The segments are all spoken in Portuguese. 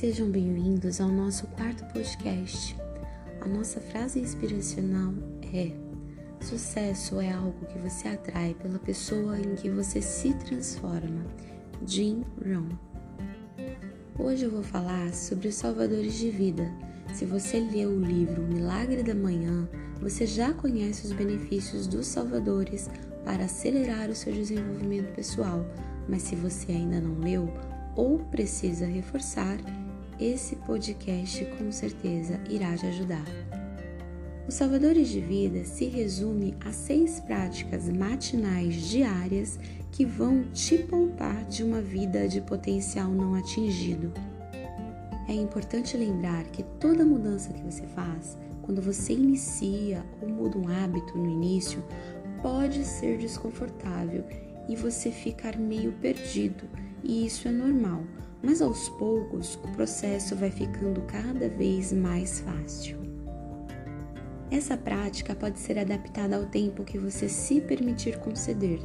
Sejam bem-vindos ao nosso quarto podcast. A nossa frase inspiracional é: Sucesso é algo que você atrai pela pessoa em que você se transforma. Jim Rohn. Hoje eu vou falar sobre os salvadores de vida. Se você leu o livro Milagre da Manhã, você já conhece os benefícios dos salvadores para acelerar o seu desenvolvimento pessoal, mas se você ainda não leu ou precisa reforçar, esse podcast com certeza irá te ajudar. Os Salvadores de Vida se resume a seis práticas matinais diárias que vão te poupar de uma vida de potencial não atingido. É importante lembrar que toda mudança que você faz, quando você inicia ou muda um hábito no início, pode ser desconfortável e você ficar meio perdido, e isso é normal mas aos poucos o processo vai ficando cada vez mais fácil. Essa prática pode ser adaptada ao tempo que você se permitir conceder,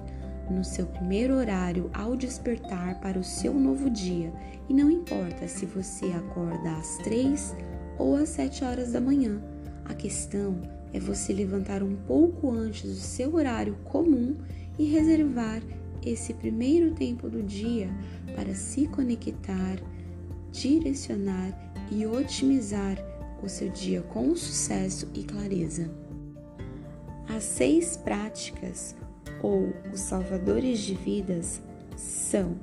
no seu primeiro horário ao despertar para o seu novo dia, e não importa se você acorda às 3 ou às 7 horas da manhã. A questão é você levantar um pouco antes do seu horário comum e reservar esse primeiro tempo do dia para se conectar, direcionar e otimizar o seu dia com sucesso e clareza. As seis práticas ou os salvadores de vidas são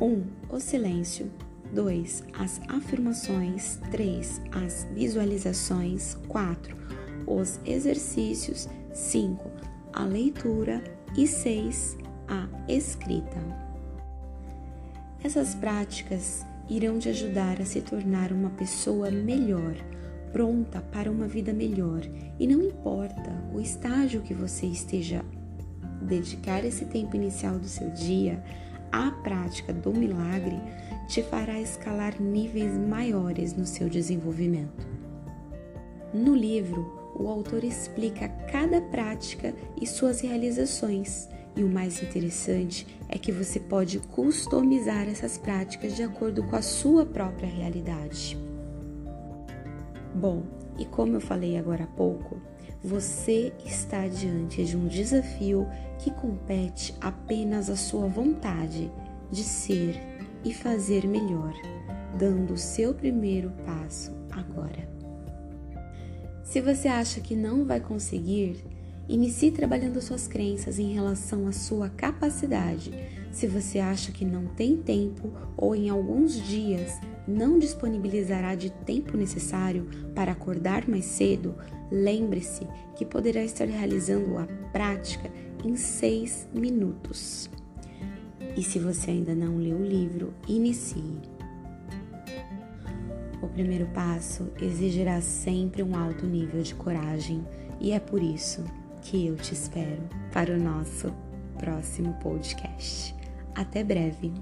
1. Um, o silêncio 2. As afirmações 3. As visualizações 4. Os exercícios 5. A leitura e 6. A escrita. Essas práticas irão te ajudar a se tornar uma pessoa melhor, pronta para uma vida melhor, e não importa o estágio que você esteja dedicar esse tempo inicial do seu dia, a prática do milagre te fará escalar níveis maiores no seu desenvolvimento. No livro, o autor explica cada prática e suas realizações. E o mais interessante é que você pode customizar essas práticas de acordo com a sua própria realidade. Bom, e como eu falei agora há pouco, você está diante de um desafio que compete apenas à sua vontade de ser e fazer melhor, dando o seu primeiro passo agora. Se você acha que não vai conseguir, inicie trabalhando suas crenças em relação à sua capacidade. Se você acha que não tem tempo ou em alguns dias não disponibilizará de tempo necessário para acordar mais cedo, lembre-se que poderá estar realizando a prática em seis minutos. E se você ainda não leu o livro, inicie. O primeiro passo exigirá sempre um alto nível de coragem e é por isso que eu te espero para o nosso próximo podcast. Até breve!